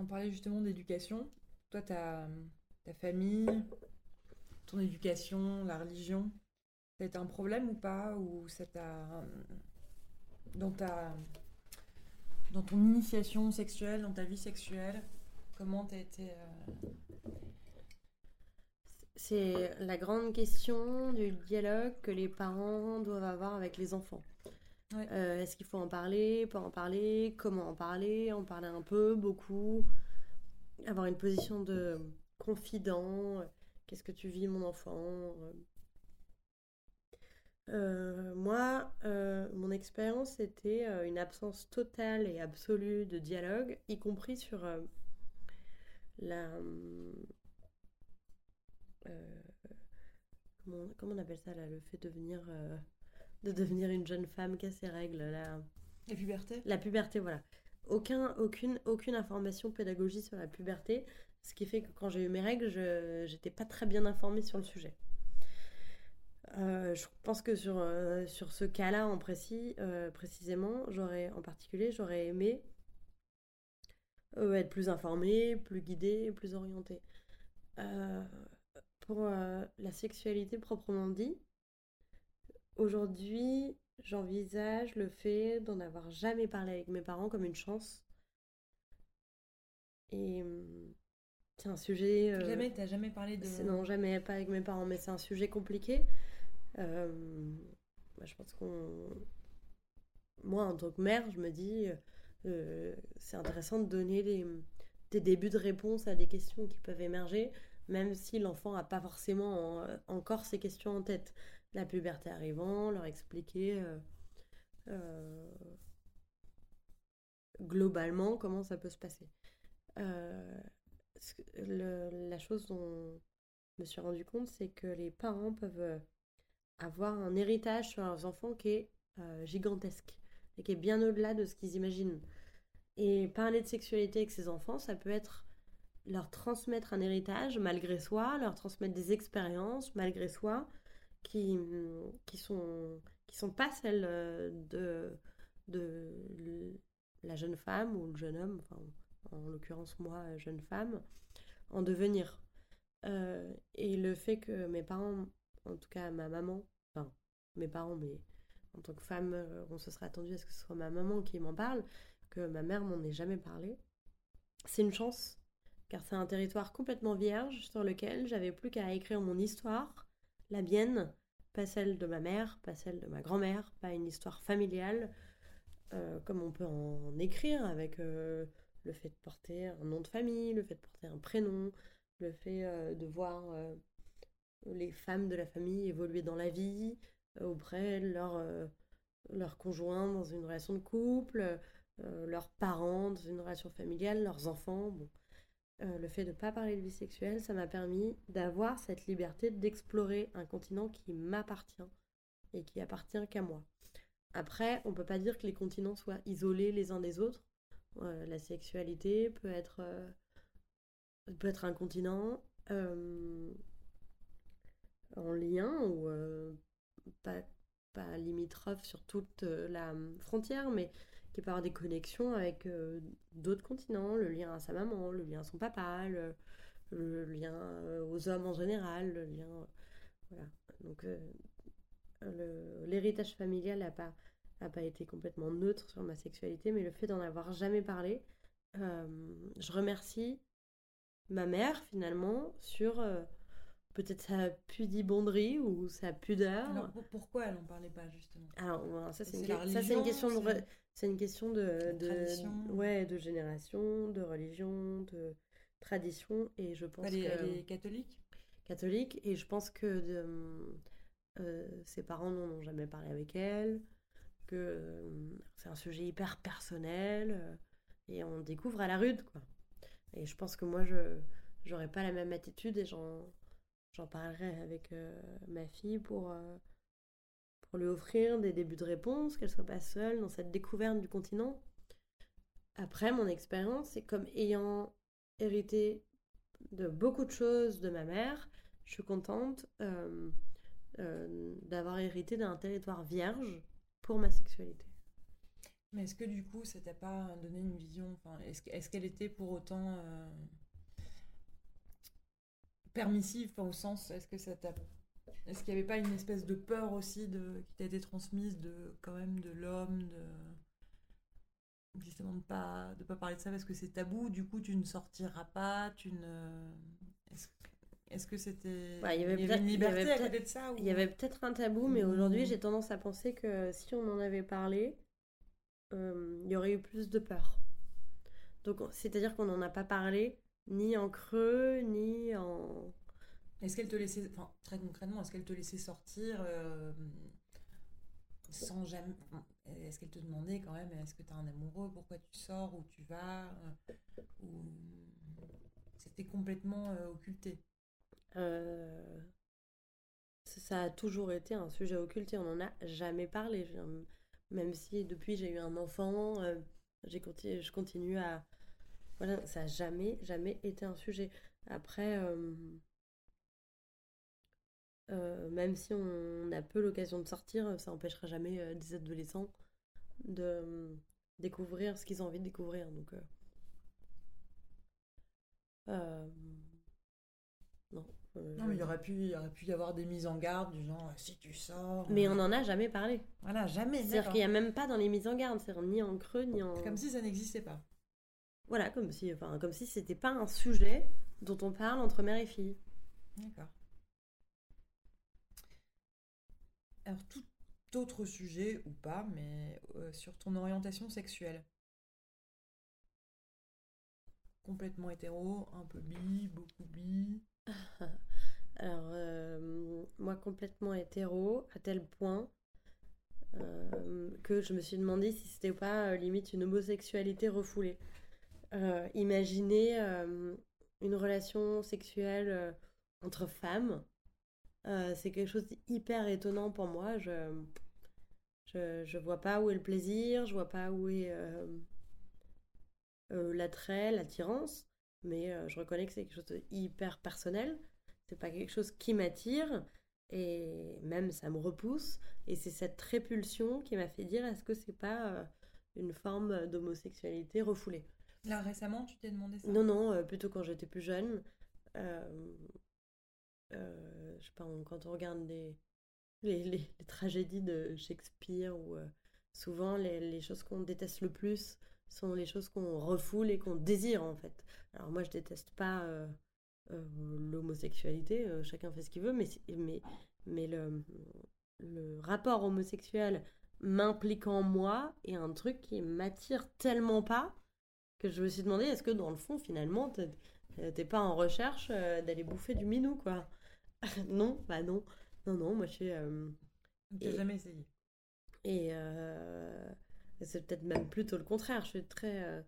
On parlait justement d'éducation. Toi, ta, famille, ton éducation, la religion, ça a été un problème ou pas? Ou ça t'a. Dans, ta, dans ton initiation sexuelle, dans ta vie sexuelle, comment t'as été. euh, C'est la grande question du dialogue que les parents doivent avoir avec les enfants. Euh, Est-ce qu'il faut en parler, pas en parler, comment en parler, en parler un peu, beaucoup, avoir une position de confident, euh, qu'est-ce que tu vis mon enfant euh. Moi, mon expérience c'était euh, une absence totale et absolue de dialogue, y compris sur la... comment, on appelle ça là, le fait de devenir, euh, de devenir une jeune femme qui a ses règles, la, La puberté la puberté, voilà. Aucun, aucune, aucune information pédagogique sur la puberté, ce qui fait que quand j'ai eu mes règles, je n'étais pas très bien informée sur le sujet. Euh, je pense que sur, euh, sur ce cas-là en précis, euh, précisément, j'aurais, en particulier, j'aurais aimé être plus informée, plus guidée, plus orientée. Pour la sexualité proprement dit, aujourd'hui, j'envisage le fait d'en avoir jamais parlé avec mes parents comme une chance. Et hum, c'est un sujet. euh, Jamais, t'as jamais parlé de. Non, jamais, pas avec mes parents, mais c'est un sujet compliqué. Euh, moi, je pense qu'on. Moi, en tant que mère, je me dis, euh, c'est intéressant de donner des, des débuts de réponse à des questions qui peuvent émerger, même si l'enfant n'a pas forcément en- encore ces questions en tête. La puberté arrivant, leur expliquer euh, euh, globalement comment ça peut se passer. Euh, la chose dont je me suis rendu compte, c'est que les parents peuvent avoir un héritage sur leurs enfants qui est gigantesque et qui est bien au-delà de ce qu'ils imaginent. Et parler de sexualité avec ses enfants, ça peut être leur transmettre un héritage malgré soi, leur transmettre des expériences malgré soi qui, hum, qui sont qui sont pas celles euh, de, de la jeune femme ou le jeune homme, en l'occurrence moi, jeune femme, en devenir. Euh, et le fait que mes parents, en tout cas ma maman, enfin mes parents, mais en tant que femme, euh, on se serait attendu à ce que ce soit ma maman qui m'en parle, que ma mère m'en ait jamais parlé, c'est une chance, car c'est un territoire complètement vierge sur lequel j'avais plus qu'à écrire mon histoire, la mienne, pas celle de ma mère, pas celle de ma grand-mère, pas une histoire familiale, euh, comme on peut en écrire avec euh, le fait de porter un nom de famille, le fait de porter un prénom, le fait euh, de voir les femmes de la famille évoluer dans la vie, auprès de leur, leur conjoint dans une relation de couple, leurs parents dans une relation familiale, leurs enfants. Euh, le fait de ne pas parler de vie sexuelle, ça m'a permis d'avoir cette liberté d'explorer un continent qui m'appartient et qui appartient qu'à moi. Après, on peut pas dire que les continents soient isolés les uns des autres. Euh, la sexualité peut être, euh, un continent en lien ou pas, pas limitrophe sur toute la frontière, mais qui peut avoir des connexions avec euh, d'autres continents, le lien à sa maman, le lien à son papa, le, lien euh, aux hommes en général, le lien... voilà. Donc euh, l'héritage familial n'a pas, a pas été complètement neutre sur ma sexualité, mais le fait d'en avoir jamais parlé, je remercie ma mère finalement sur peut-être sa pudibonderie ou sa pudeur. Alors, pourquoi elle en parlait pas justement? Alors, voilà, ça, c'est une, C'est la que- ça, c'est une religion, question de, c'est- re- c'est une question de, ouais, de génération, de religion, de tradition, et je pense elle est, que elle est catholique? Catholique, et je pense que de- euh, ses parents n'en ont jamais parlé avec elle, que euh, c'est un sujet hyper personnel, euh, et on découvre à la rude, quoi. Et je pense que moi, je j'aurais pas la même attitude, et j'en j'en parlerai avec euh, ma fille pour, euh, pour lui offrir des débuts de réponse, qu'elle soit pas seule dans cette découverte du continent. Après, mon expérience, c'est comme ayant hérité de beaucoup de choses de ma mère, je suis contente euh, d'avoir hérité d'un territoire vierge pour ma sexualité. Mais est-ce que du coup, ça t'a pas donné une vision Est-ce qu'elle était pour autant permissive au sens, est-ce que ça t'a est-ce qu'il n'y avait pas une espèce de peur aussi de, qui t'a été transmise de quand même de l'homme, de justement de pas de pas parler de ça parce que c'est tabou. Du coup, tu ne sortiras pas, tu ne. Est-ce, que c'était il y avait, une liberté à côté de ça Il y avait peut-être un tabou, mais aujourd'hui, j'ai tendance à penser que si on en avait parlé, euh, il y aurait eu plus de peur. Donc, c'est-à-dire qu'on n'en a pas parlé ni en creux, ni en est-ce qu'elle te laissait, enfin, très concrètement, est-ce qu'elle te laissait sortir euh, sans jamais. Est-ce qu'elle te demandait quand même, est-ce que tu as un amoureux, pourquoi tu sors, où tu vas euh, Ou c'était complètement euh, occulté? Ça a toujours été un sujet occulté, on n'en a jamais parlé. Même si depuis j'ai eu un enfant, j'ai continué, je continue à. Voilà, ça n'a jamais, jamais été un sujet. Après. Euh, même si on a peu l'occasion de sortir, ça n'empêchera jamais euh, des adolescents de euh, découvrir ce qu'ils ont envie de découvrir. Donc, non. non, mais il aurait, pu, il aurait pu y avoir des mises en garde du genre si tu sors. Mais on n'en a jamais parlé. Voilà, jamais. C'est-à-dire qu'il n'y a même pas dans les mises en garde, c'est ni en creux ni en. Comme si ça n'existait pas. Voilà, comme si, enfin, comme si c'était pas un sujet dont on parle entre mère et fille. D'accord. Alors, tout autre sujet ou pas, mais euh, sur ton orientation sexuelle. Complètement hétéro, un peu bi, beaucoup bi. Alors, euh, moi, complètement hétéro, à tel point euh, que je me suis demandé si c'était pas limite une homosexualité refoulée. Imaginez une relation sexuelle entre femmes euh, c'est quelque chose d'hyper étonnant pour moi. Je, je, vois pas où est le plaisir, je vois pas où est euh, euh, l'attrait, l'attirance, mais je reconnais que c'est quelque chose de hyper personnel. C'est pas quelque chose qui m'attire et même ça me repousse. Et c'est cette répulsion qui m'a fait dire est-ce que c'est pas une forme d'homosexualité refoulée? Là récemment, tu t'es demandé ça? Non, non, plutôt quand j'étais plus jeune. Euh, je sais pas, quand on regarde les, les, tragédies de Shakespeare, ou euh, souvent les, choses qu'on déteste le plus sont les choses qu'on refoule et qu'on désire en fait. Alors moi je déteste pas euh, l'homosexualité, chacun fait ce qu'il veut, mais, mais, mais le, le rapport homosexuel m'impliquant moi est un truc qui m'attire tellement pas que je me suis demandé est-ce que dans le fond finalement t'es pas en recherche d'aller bouffer du minou quoi non, bah non. Non, non, moi je suis. Euh, jamais essayé. Euh, et c'est peut-être même plutôt le contraire. Je suis très. Euh,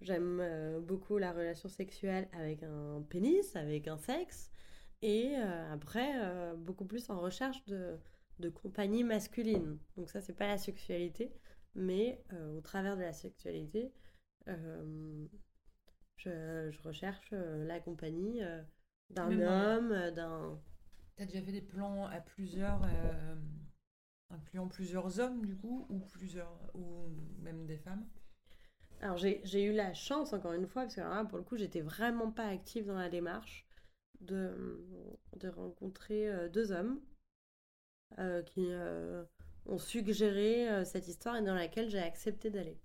j'aime euh, beaucoup la relation sexuelle avec un pénis, avec un sexe. Et après, beaucoup plus en recherche de, de compagnie masculine. Donc, ça, c'est pas la sexualité. Mais au travers de la sexualité, je, je, recherche la compagnie d'un homme, d'un T'as déjà fait des plans à plusieurs, euh, incluant plusieurs hommes du coup, ou plusieurs, ou même des femmes? Alors j'ai eu la chance, encore une fois, parce que là, pour le coup, j'étais vraiment pas active dans la démarche, de, de rencontrer euh, deux hommes euh, qui ont suggéré cette histoire et dans laquelle j'ai accepté d'aller.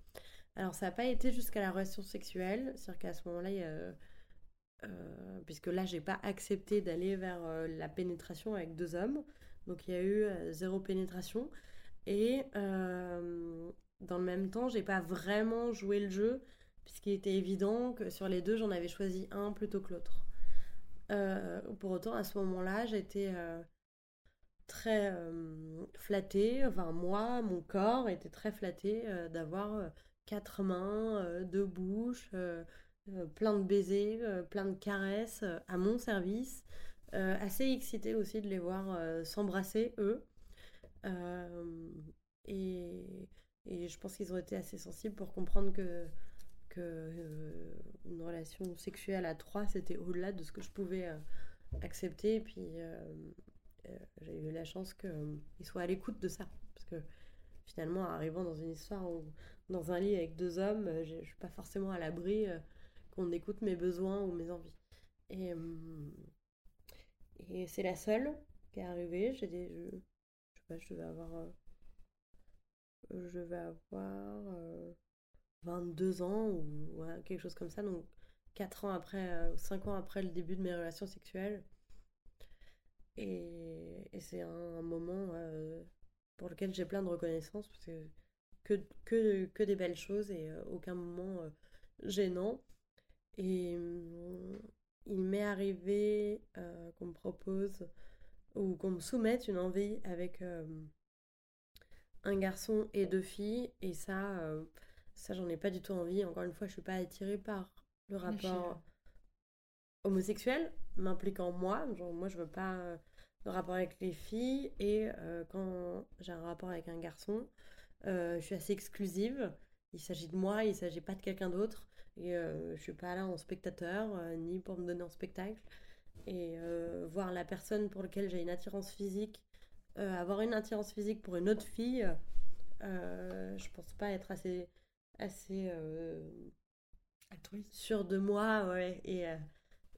Alors ça n'a pas été jusqu'à la relation sexuelle, c'est-à-dire qu'à ce moment-là, a euh, puisque là, j'ai pas accepté d'aller vers euh, la pénétration avec deux hommes. Donc il y a eu euh, zéro pénétration. Et dans le même temps, j'ai pas vraiment joué le jeu, puisqu'il était évident que sur les deux, j'en avais choisi un plutôt que l'autre. pour autant, à ce moment-là, j'étais très flattée, enfin moi, mon corps était très flatté d'avoir quatre mains, deux bouches, euh, plein de baisers, euh, plein de caresses euh, à mon service. assez excitée aussi de les voir s'embrasser, eux. Et, je pense qu'ils ont été assez sensibles pour comprendre que, une relation sexuelle à trois, c'était au-delà de ce que je pouvais accepter. Et puis, j'ai eu la chance qu'ils soient à l'écoute de ça. Parce que finalement, arrivant dans une histoire ou dans un lit avec deux hommes, je ne suis pas forcément à l'abri qu'on écoute mes besoins ou mes envies. Et, et c'est la seule qui est arrivée. J'ai des, je, je sais pas, je devais avoir, je vais avoir 22 ans ou quelque chose comme ça, donc 4 ans après, 5 ans après le début de mes relations sexuelles. Et, c'est un, moment euh, pour lequel j'ai plein de reconnaissance parce que que, que, que des belles choses et euh, aucun moment euh, gênant. Et mm, il m'est arrivé qu'on me propose ou qu'on me soumette une envie avec un garçon et deux filles. Et ça, ça j'en ai pas du tout envie. Encore une fois, je suis pas attirée par le rapport homosexuel m'impliquant moi. Genre, moi, je veux pas euh, de rapport avec les filles. Et euh, quand j'ai un rapport avec un garçon, euh, je suis assez exclusive. Il s'agit de moi, il s'agit pas de quelqu'un d'autre. Et je suis pas là en spectateur, ni pour me donner en spectacle. Et voir la personne pour laquelle j'ai une attirance physique, avoir une attirance physique pour une autre fille, je pense pas être assez, assez sûr de moi, ouais. Et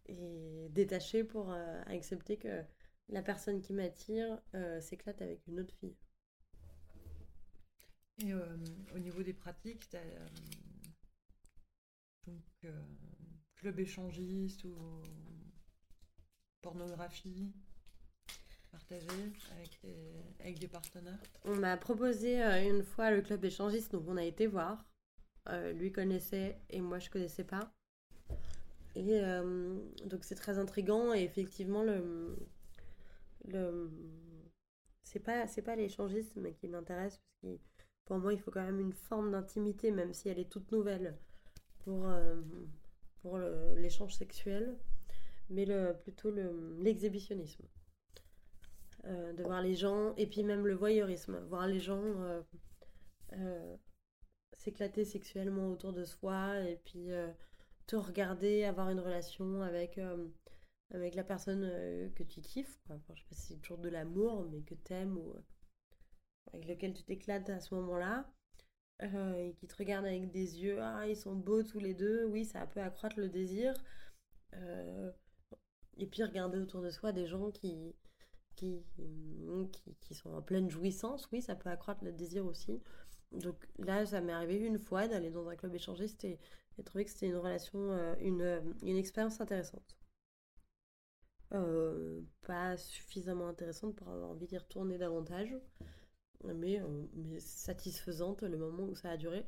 et détaché pour euh, accepter que la personne qui m'attire euh, s'éclate avec une autre fille. Et euh, au niveau des pratiques, tu as donc club échangiste ou pornographie partagée avec des, partenaires? On m'a proposé une fois le club échangiste, donc on a été voir. lui connaissait et moi je connaissais pas. Et euh, donc c'est très intrigant et effectivement le, le c'est pas pas l'échangisme qui m'intéresse parce que pour moi il faut quand même une forme d'intimité même si elle est toute nouvelle pour euh, pour l'échange sexuel mais le plutôt l'exhibitionnisme euh, de voir les gens et puis même le voyeurisme voir les gens s'éclater sexuellement autour de soi et puis te regarder, avoir une relation avec, euh, avec la personne euh, que tu kiffes. Quoi. Enfin, sais pas si c'est toujours de l'amour, mais que t'aimes ou euh, avec lequel tu t'éclates à ce moment-là. et qui te regarde avec des yeux, ah, ils sont beaux tous les deux, oui, ça peut accroître le désir. et puis regarder autour de soi des gens qui, qui, qui, sont en pleine jouissance, oui, ça peut accroître le désir aussi. Donc là, ça m'est arrivé une fois d'aller dans un club échangiste et j'ai trouvé que c'était une relation, euh, une, euh, une expérience intéressante. Euh, pas suffisamment intéressante pour avoir envie d'y retourner davantage, mais, mais, satisfaisante le moment où ça a duré.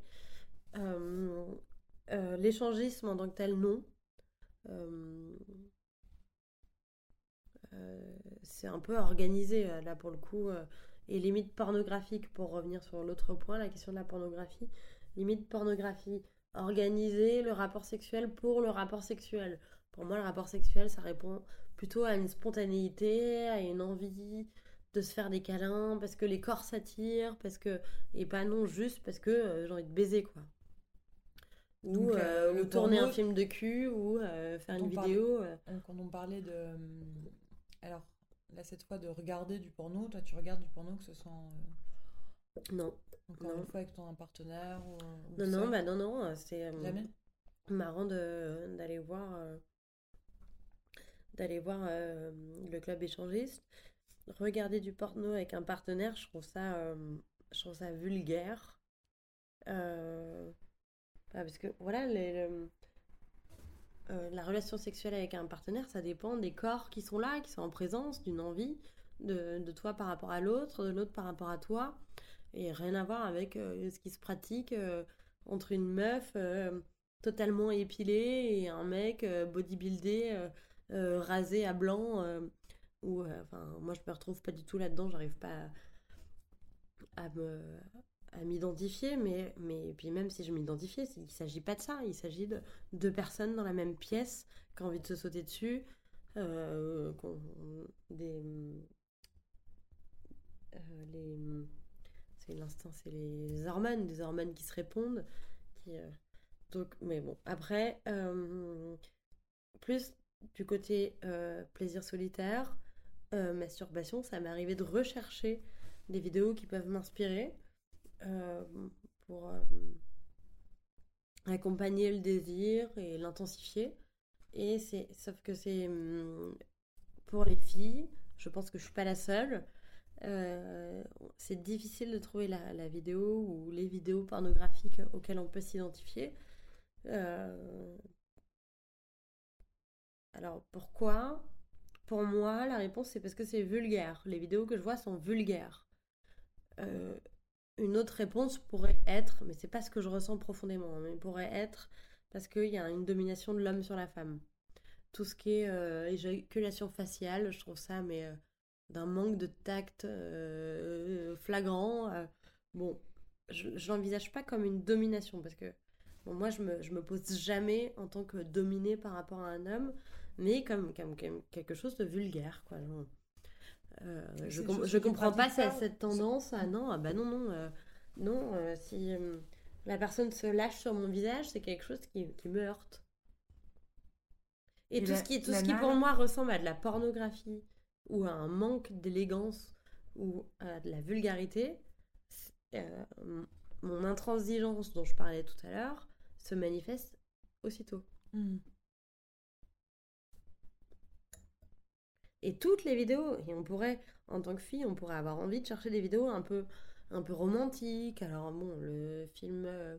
L'échangisme en tant que tel, non. c'est un peu organisé là pour le coup et limite pornographique pour revenir sur l'autre point la question de la pornographie limite pornographie organiser le rapport sexuel pour le rapport sexuel. Pour moi, le rapport sexuel, ça répond plutôt à une spontanéité, à une envie de se faire des câlins, parce que les corps s'attirent, parce que et pas non juste parce que euh, j'ai envie de baiser quoi. Ou, euh, tourner un film de cul ou euh, faire une vidéo. Quand on parlait de alors là cette fois de regarder du porno, toi tu regardes du porno que ce soit non. Encore une fois avec ton partenaire ou, Non, non, bah non, non, euh, c'est euh, marrant d'aller voir, euh, d'aller voir le club échangiste. Regarder du porno avec un partenaire, je trouve ça, je trouve ça vulgaire. parce que voilà, les, la relation sexuelle avec un partenaire, ça dépend des corps qui sont là, qui sont en présence, d'une envie de, de toi par rapport à l'autre, de l'autre par rapport à toi. Et rien à voir avec euh, ce qui se pratique euh, entre une meuf euh, totalement épilée et un mec bodybuildé, rasé à blanc. Ou enfin, moi, je me retrouve pas du tout là-dedans, j'arrive pas à, me à m'identifier, mais, mais puis même si je m'identifiais, il s'agit pas de ça, il s'agit de deux personnes dans la même pièce qui ont envie de se sauter dessus, des, les, l'instinct, c'est les hormones, des hormones qui se répondent. Euh, Donc, mais bon, après, euh, plus du côté euh, plaisir solitaire, masturbation, ça m'est arrivé de rechercher des vidéos qui peuvent m'inspirer. pour accompagner le désir et l'intensifier. Et c'est, sauf que c'est hum, pour les filles, je pense que je suis pas la seule. Euh, c'est difficile de trouver la, vidéo ou les vidéos pornographiques auxquelles on peut s'identifier. Euh, alors pourquoi? Pour moi, la réponse c'est parce que c'est vulgaire. Les vidéos que je vois sont vulgaires. Euh, une autre réponse pourrait être, mais c'est pas ce que je ressens profondément, mais pourrait être parce qu'il y a une domination de l'homme sur la femme. Tout ce qui est euh, éjaculation faciale, je trouve ça, mais euh, d'un manque de tact flagrant. bon, je, l'envisage pas comme une domination parce que moi, je me, je me pose jamais en tant que dominée par rapport à un homme, mais comme, comme, quelque chose de vulgaire, quoi. Euh, je, je comprends pas cette, tendance à non, ah bah non, non, euh, non, euh, si la personne se lâche sur mon visage, c'est quelque chose qui, qui, me heurte. Et, tout, ce qui, tout ce qui pour moi ressemble à de la pornographie ou à un manque d'élégance ou à de la vulgarité, mon intransigeance dont je parlais tout à l'heure se manifeste aussitôt. Mmh. Et toutes les vidéos, et on pourrait, en tant que fille, on pourrait avoir envie de chercher des vidéos un peu, un peu romantiques. Alors bon, le film euh,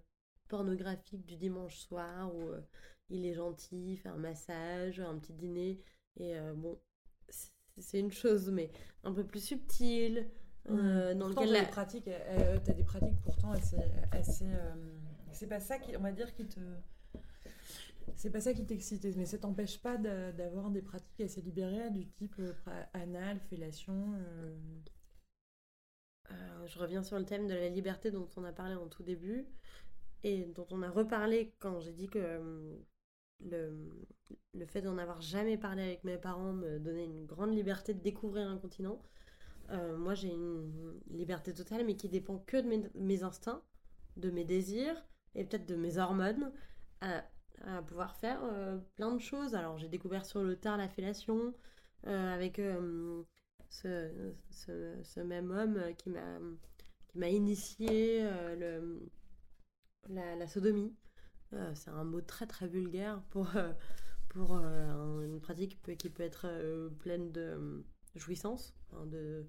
pornographique du dimanche soir où euh, il est gentil, fait un massage, un petit dîner, et euh, bon, c'est une chose, mais un peu plus subtile. Mmh. dans lequel la... des pratiques, as des pratiques pourtant assez, assez c'est pas ça qui, on va dire, qui te c'est pas ça qui t'excite, mais ça t'empêche pas d'avoir des pratiques assez libérées du type euh, anal, fellation. Euh. Euh, je reviens sur le thème de la liberté dont on a parlé en tout début et dont on a reparlé quand j'ai dit que le, le fait d'en avoir jamais parlé avec mes parents me donnait une grande liberté de découvrir un continent. moi, j'ai une liberté totale, mais qui dépend que de mes instincts, de mes désirs et peut-être de mes hormones à pouvoir faire euh, plein de choses. Alors j'ai découvert sur le tard la fellation euh, avec euh, ce, ce, même homme qui m'a qui m'a initié le, la, sodomie. c'est un mot très très vulgaire pour, pour une pratique qui peut, être pleine de jouissance, de,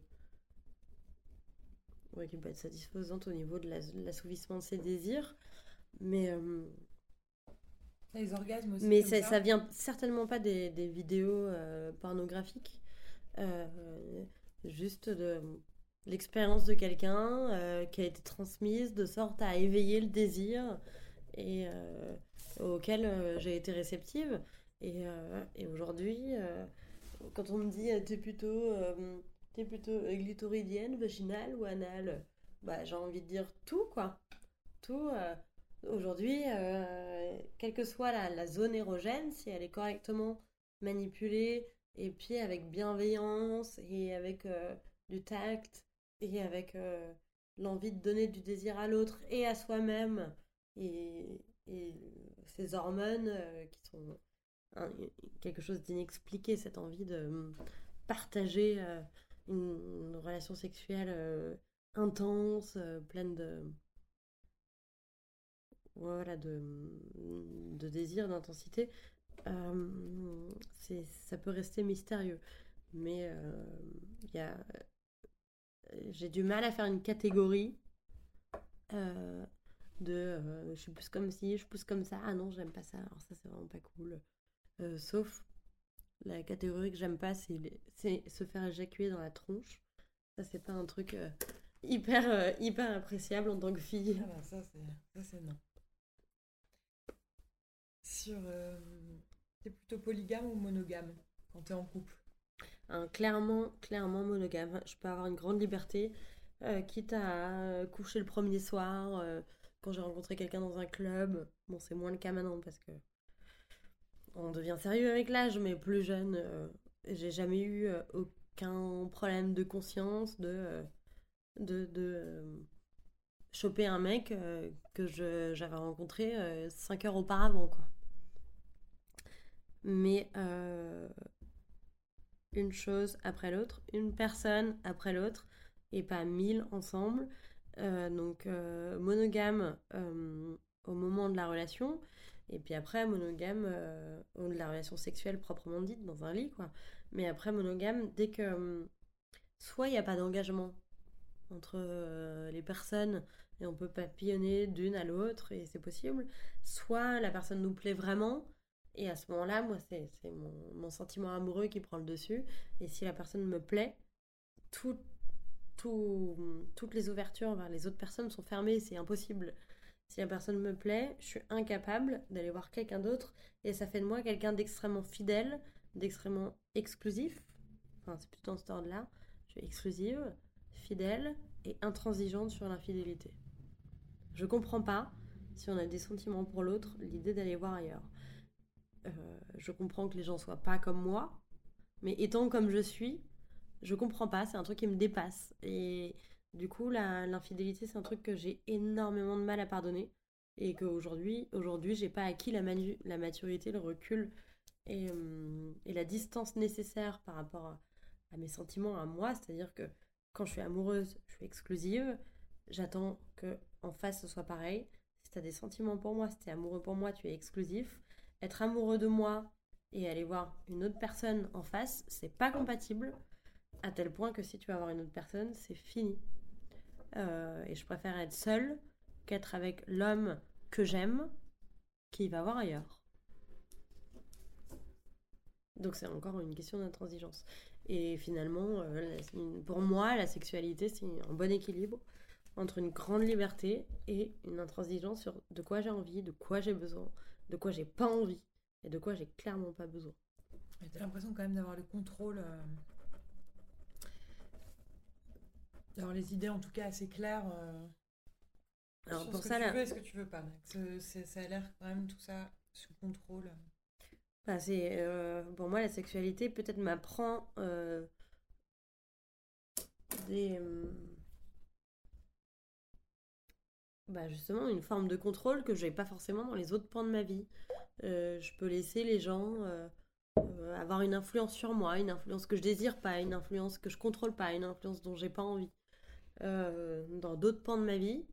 qui peut être satisfaisante au niveau de l'assouvissement de ses désirs. Mais les orgasmes aussi. Mais ça, ça. vient certainement pas des, des vidéos euh, pornographiques. Euh, juste de l'expérience de quelqu'un euh, qui a été transmise de sorte à éveiller le désir et auquel j'ai été réceptive. Et, et aujourd'hui, quand on me dit t'es plutôt, es plutôt glytoridienne, vaginale ou anale, bah, j'ai envie de dire tout quoi. Tout. Aujourd'hui, euh, quelle que soit la, zone érogène, si elle est correctement manipulée et puis avec bienveillance et avec euh, du tact et avec euh, l'envie de donner du désir à l'autre et à soi-même et, ces hormones qui sont quelque chose d'inexpliqué, cette envie de partager une relation sexuelle intense, pleine de voilà, de, de désir, d'intensité, euh, ça peut rester mystérieux. Mais euh, j'ai du mal à faire une catégorie euh, de je plus comme ci, je pousse comme ça, ah non, j'aime pas ça, alors ça c'est vraiment pas cool. sauf la catégorie que j'aime pas, c'est se faire éjaculer dans la tronche. Ça, c'est pas un truc hyper, hyper appréciable en tant que fille. Ah bah, ça, c'est non sur. Euh, t'es plutôt polygame ou monogame quand t'es en couple? Clairement, clairement monogame. Je peux avoir une grande liberté, euh, quitte à coucher le premier soir euh, quand j'ai rencontré quelqu'un dans un club. Bon, c'est moins le cas maintenant parce que on devient sérieux avec l'âge, mais plus jeune, j'ai jamais eu aucun problème de conscience de de, de choper un mec que j'avais rencontré 5 heures auparavant quoi mais euh, une chose après l'autre, une personne après l'autre, et pas mille ensemble. donc monogame au moment de la relation, et puis après monogame de la relation sexuelle proprement dite, dans un lit, quoi. Mais après monogame, dès que soit il n'y a pas d'engagement entre les personnes et on peut papillonner d'une à l'autre et c'est possible, soit la personne nous plaît vraiment et à ce moment-là, moi, c'est mon, sentiment amoureux qui prend le dessus. Et si la personne me plaît, tout, toutes les ouvertures vers les autres personnes sont fermées, c'est impossible. Si la personne me plaît, je suis incapable d'aller voir quelqu'un d'autre et ça fait de moi quelqu'un d'extrêmement fidèle, d'extrêmement exclusif. Enfin, c'est plutôt dans ce ordre-là. Je suis exclusive, fidèle et intransigeante sur l'infidélité. Je comprends pas, si on a des sentiments pour l'autre, l'idée d'aller voir ailleurs. Euh, je comprends que les gens soient pas comme moi, mais étant comme je suis, je comprends pas, c'est un truc qui me dépasse. Et du coup, l'infidélité, c'est un truc que j'ai énormément de mal à pardonner. Et qu'aujourd'hui, aujourd'hui, j'ai pas acquis la, la, maturité, le recul et, euh, et, la distance nécessaire par rapport à, à mes sentiments, à moi. C'est-à-dire que quand je suis amoureuse, je suis exclusive. J'attends que en face ce soit pareil. Si tu as des sentiments pour moi, si tu es amoureux pour moi, tu es exclusif être amoureux de moi et aller voir une autre personne en face, c'est pas compatible, à tel point que si tu vas voir une autre personne, c'est fini. Euh, et je préfère être seule qu'être avec l'homme que j'aime, qui va voir ailleurs. Donc c'est encore une question d'intransigeance. Et finalement, euh, pour moi, la sexualité, c'est un bon équilibre entre une grande liberté et une intransigeance sur de quoi j'ai envie, de quoi j'ai besoin, de quoi j'ai pas envie et de quoi j'ai clairement pas besoin. T'as l'impression quand même d'avoir le contrôle, euh, d'avoir les idées en tout cas assez claires. Euh, Alors pour ce ça, que tu veux et ce que tu veux pas. Ça a l'air quand même tout ça sous contrôle. C'est euh, pour moi la sexualité peut-être m'apprend des bah justement une forme de contrôle que j'ai pas forcément dans les autres points de ma vie. Euh, je peux laisser les gens euh, euh, avoir une influence sur moi, une influence que je désire pas, une influence que je contrôle pas, une influence dont j'ai pas envie. dans d'autres points de ma vie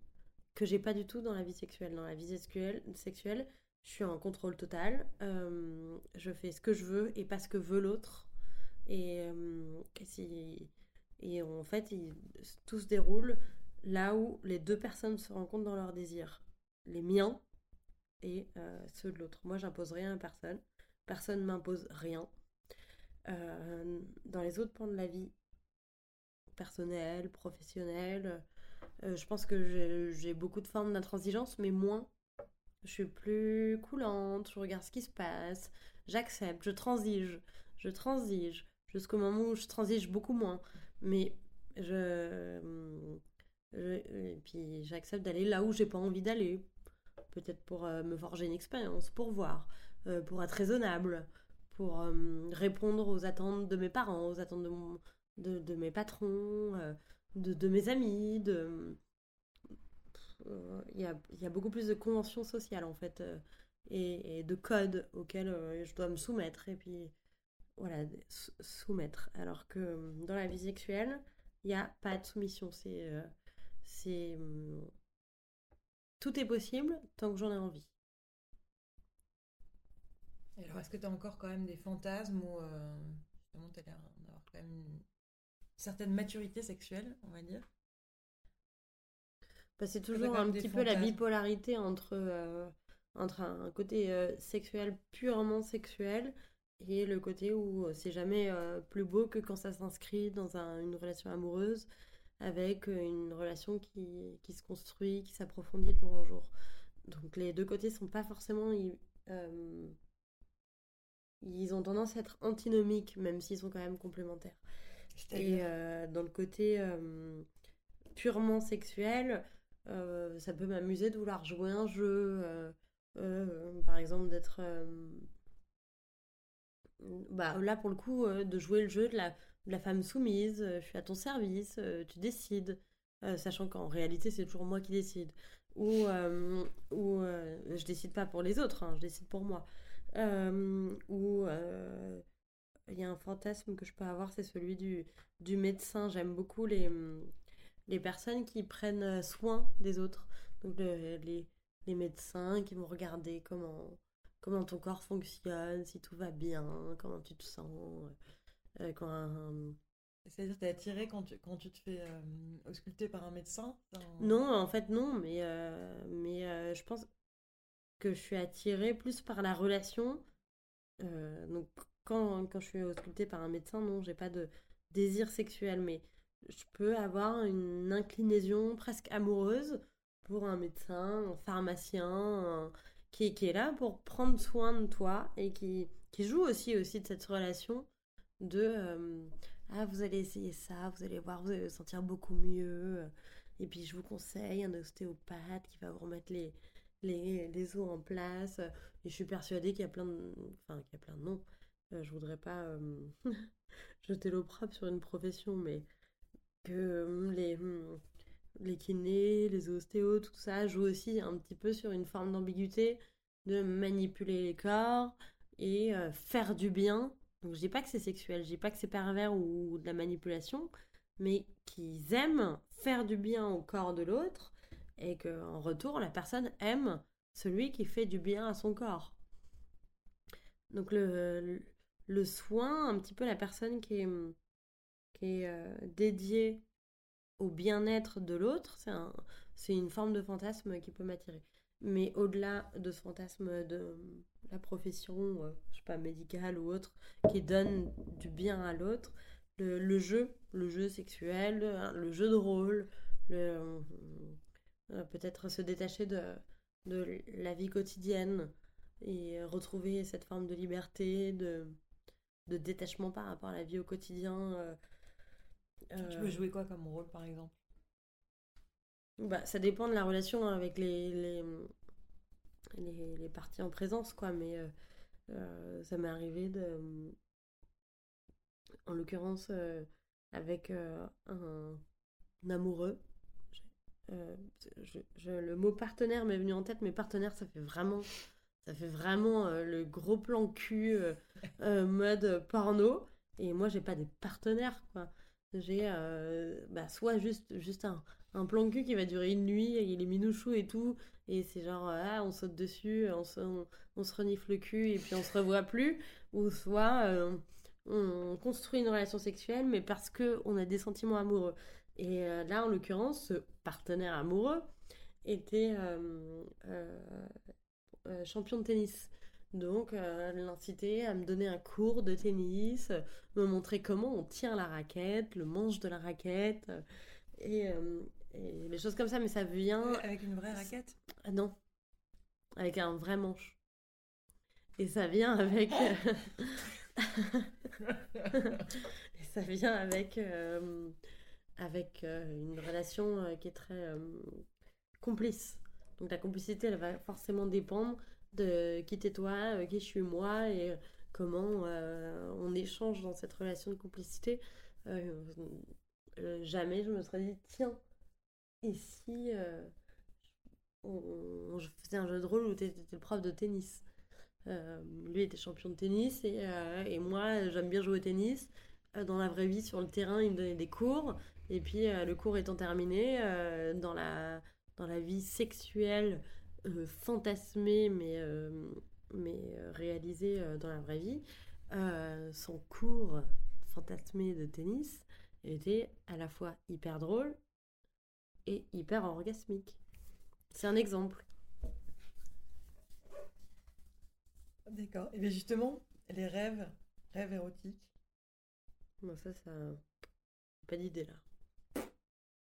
que j'ai pas du tout dans la vie sexuelle. Dans la vie sexuelle, sexuelle je suis en contrôle total. je fais ce que je veux et pas ce que veut l'autre. Et, si, et en fait, tout se déroule là où les deux personnes se rencontrent dans leurs désirs. Les miens et euh, ceux de l'autre. Moi, j'impose rien à personne. Personne ne m'impose rien. Euh, dans les autres points de la vie, personnelle, professionnelle, euh, je pense que j'ai beaucoup de formes d'intransigeance, mais moins. Je suis plus coulante, je regarde ce qui se passe, j'accepte, je transige, je transige, jusqu'au moment où je transige beaucoup moins. Mais je et puis j'accepte d'aller là où j'ai pas envie d'aller. Peut-être pour euh, me forger une expérience, pour voir, euh, pour être raisonnable, pour euh, répondre aux attentes de mes parents, aux attentes de, de, mes patrons, de, de, mes amis. De... Il y, a, y, a, beaucoup plus de conventions sociales en fait et, et, de codes auxquels je dois me soumettre et puis voilà, soumettre. Alors que dans la vie sexuelle, il n'y a pas de soumission. C'est c'est. Hum, tout est possible tant que j'en ai envie. alors, est-ce que tu as encore quand même des fantasmes ou euh, justement tu as l'air d'avoir quand même une certaine maturité sexuelle, on va dire? Bah, C'est toujours un petit peu la bipolarité entre, euh, entre un côté euh, sexuel purement sexuel et le côté où c'est jamais plus beau que quand ça s'inscrit dans une relation amoureuse avec euh, une relation qui, qui se construit, qui s'approfondit de jour en jour. Donc les deux côtés sont pas forcément... Ils, euh, ils ont tendance à être antinomiques, même s'ils sont quand même complémentaires. Et euh, dans le côté purement sexuel, ça peut m'amuser de vouloir jouer un jeu, par exemple d'être... bah, là, pour le coup, de jouer le jeu de la la femme soumise, euh, je suis à ton service, euh, tu décides, euh, sachant qu'en réalité c'est toujours moi qui décide. Ou, ou je décide pas pour les autres, hein, je décide pour moi. ou il y a un fantasme que je peux avoir, c'est celui du, du médecin. J'aime beaucoup les, les personnes qui prennent soin des autres. Donc les, les médecins qui vont regarder comment, comment ton corps fonctionne, si tout va bien, comment tu te sens. Euh, C'est-à-dire, t'es attiré quand tu, quand tu te fais euh, ausculter par un médecin Non, en fait, non, mais, euh, mais je pense que je suis attirée plus par la relation. donc, quand, quand je suis auscultée par un médecin, non, j'ai pas de désir sexuel, mais je peux avoir une inclinaison presque amoureuse pour un médecin, un pharmacien, qui, qui, est là pour prendre soin de toi et qui, qui joue aussi, aussi de cette relation de euh, ah vous allez essayer ça, vous allez voir, vous allez vous sentir beaucoup mieux. Et puis je vous conseille un ostéopathe qui va vous remettre les, les, os en place. Et je suis persuadée qu'il y a plein de... Enfin, qu'il y a plein de noms. Euh, je voudrais pas euh, jeter l'opprobre sur une profession, mais que les, les kinés, les ostéos, tout ça joue aussi un petit peu sur une forme d'ambiguïté de manipuler les corps et euh, faire du bien. Donc je dis pas que c'est sexuel, je dis pas que c'est pervers ou, de la manipulation, mais qu'ils aiment faire du bien au corps de l'autre et qu'en retour la personne aime celui qui fait du bien à son corps. Donc le, soin, un petit peu la personne qui est, qui est euh, dédiée au bien-être de l'autre, c'est une forme de fantasme qui peut m'attirer. Mais au-delà de ce fantasme de la profession, euh, je sais pas, médicale ou autre, qui donne du bien à l'autre, le, jeu, le jeu sexuel, le jeu de rôle, le, euh, peut-être se détacher de, de la vie quotidienne et retrouver cette forme de liberté, de, de détachement par rapport à la vie au quotidien. Euh, tu veux jouer quoi comme rôle, par exemple? Bah, Ça dépend de la relation avec les, les, les, parties en présence, quoi. Mais euh, euh, ça m'est arrivé de. En l'occurrence, euh, avec un, amoureux. Je, le mot partenaire m'est venu en tête, mais partenaire, ça fait vraiment. Ça fait vraiment le gros plan cul mode porno. Et moi, j'ai pas des partenaires, quoi. J'ai euh, bah, soit juste, juste un, un plan cul qui va durer une nuit, il est minouchou et tout, et c'est genre, ah, on saute dessus, on se, on, se renifle le cul et puis on se revoit plus, ou soit euh, on construit une relation sexuelle, mais parce qu'on a des sentiments amoureux. Et euh, là, en l'occurrence, ce partenaire amoureux était champion de tennis. Donc, euh, l'inciter à me donner un cours de tennis, me montrer comment on tient la raquette, le manche de la raquette, euh, et, les choses comme ça. Mais ça vient. Avec une vraie raquette? Ah Non. Avec un vrai manche. Et ça vient avec. et ça vient avec. Euh, avec une relation qui est très complice. Donc la complicité, elle va forcément dépendre de qui t'es toi, euh, qui je suis moi et euh, comment euh, on échange dans cette relation de complicité. jamais je me serais dit, tiens, et si on, faisait un jeu de rôle où tu étais le prof de tennis lui était champion de tennis et, et moi j'aime bien jouer au tennis. dans la vraie vie, sur le terrain, il me donnait des cours. Et puis le cours étant terminé, dans, la, dans la vie sexuelle euh, fantasmé mais, euh, mais euh, réalisé dans la vraie vie, son cours fantasmé de tennis était à la fois hyper drôle et hyper orgasmique. C'est un exemple. D'accord. Et bien justement, les rêves, rêves érotiques. Moi, ça, ça. Pas d'idée là.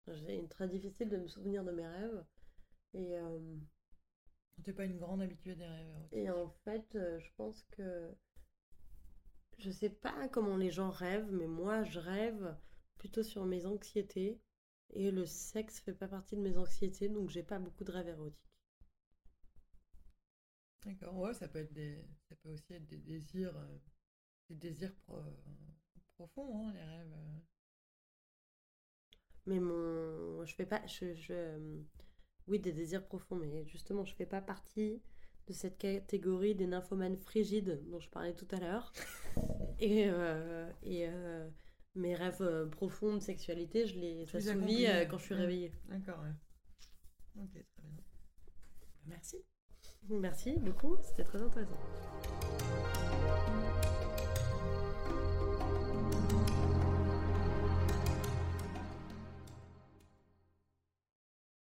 J'ai très difficile de me souvenir de mes rêves. Et T'es pas une grande habituée des rêves Et en fait, euh, je pense que. Je sais pas comment les gens rêvent, mais moi, je rêve plutôt sur mes anxiétés. Et le sexe fait pas partie de mes anxiétés, donc j'ai pas beaucoup de rêves érotiques. D'accord, ouais, ça peut être des, ça peut aussi être des désirs, euh, des désirs profonds, hein, les rêves. Mais mon, je fais pas, je, je, oui, des désirs profonds, mais justement, je fais pas partie de cette catégorie des nymphomanes frigides dont je parlais tout à l'heure. et, euh, et euh, mes rêves euh, profonds de sexualité, je les Tu les assouvis ouais. quand je suis Ouais. réveillée. D'accord, ouais. Ok, très bien. Merci. Merci beaucoup, c'était très intéressant.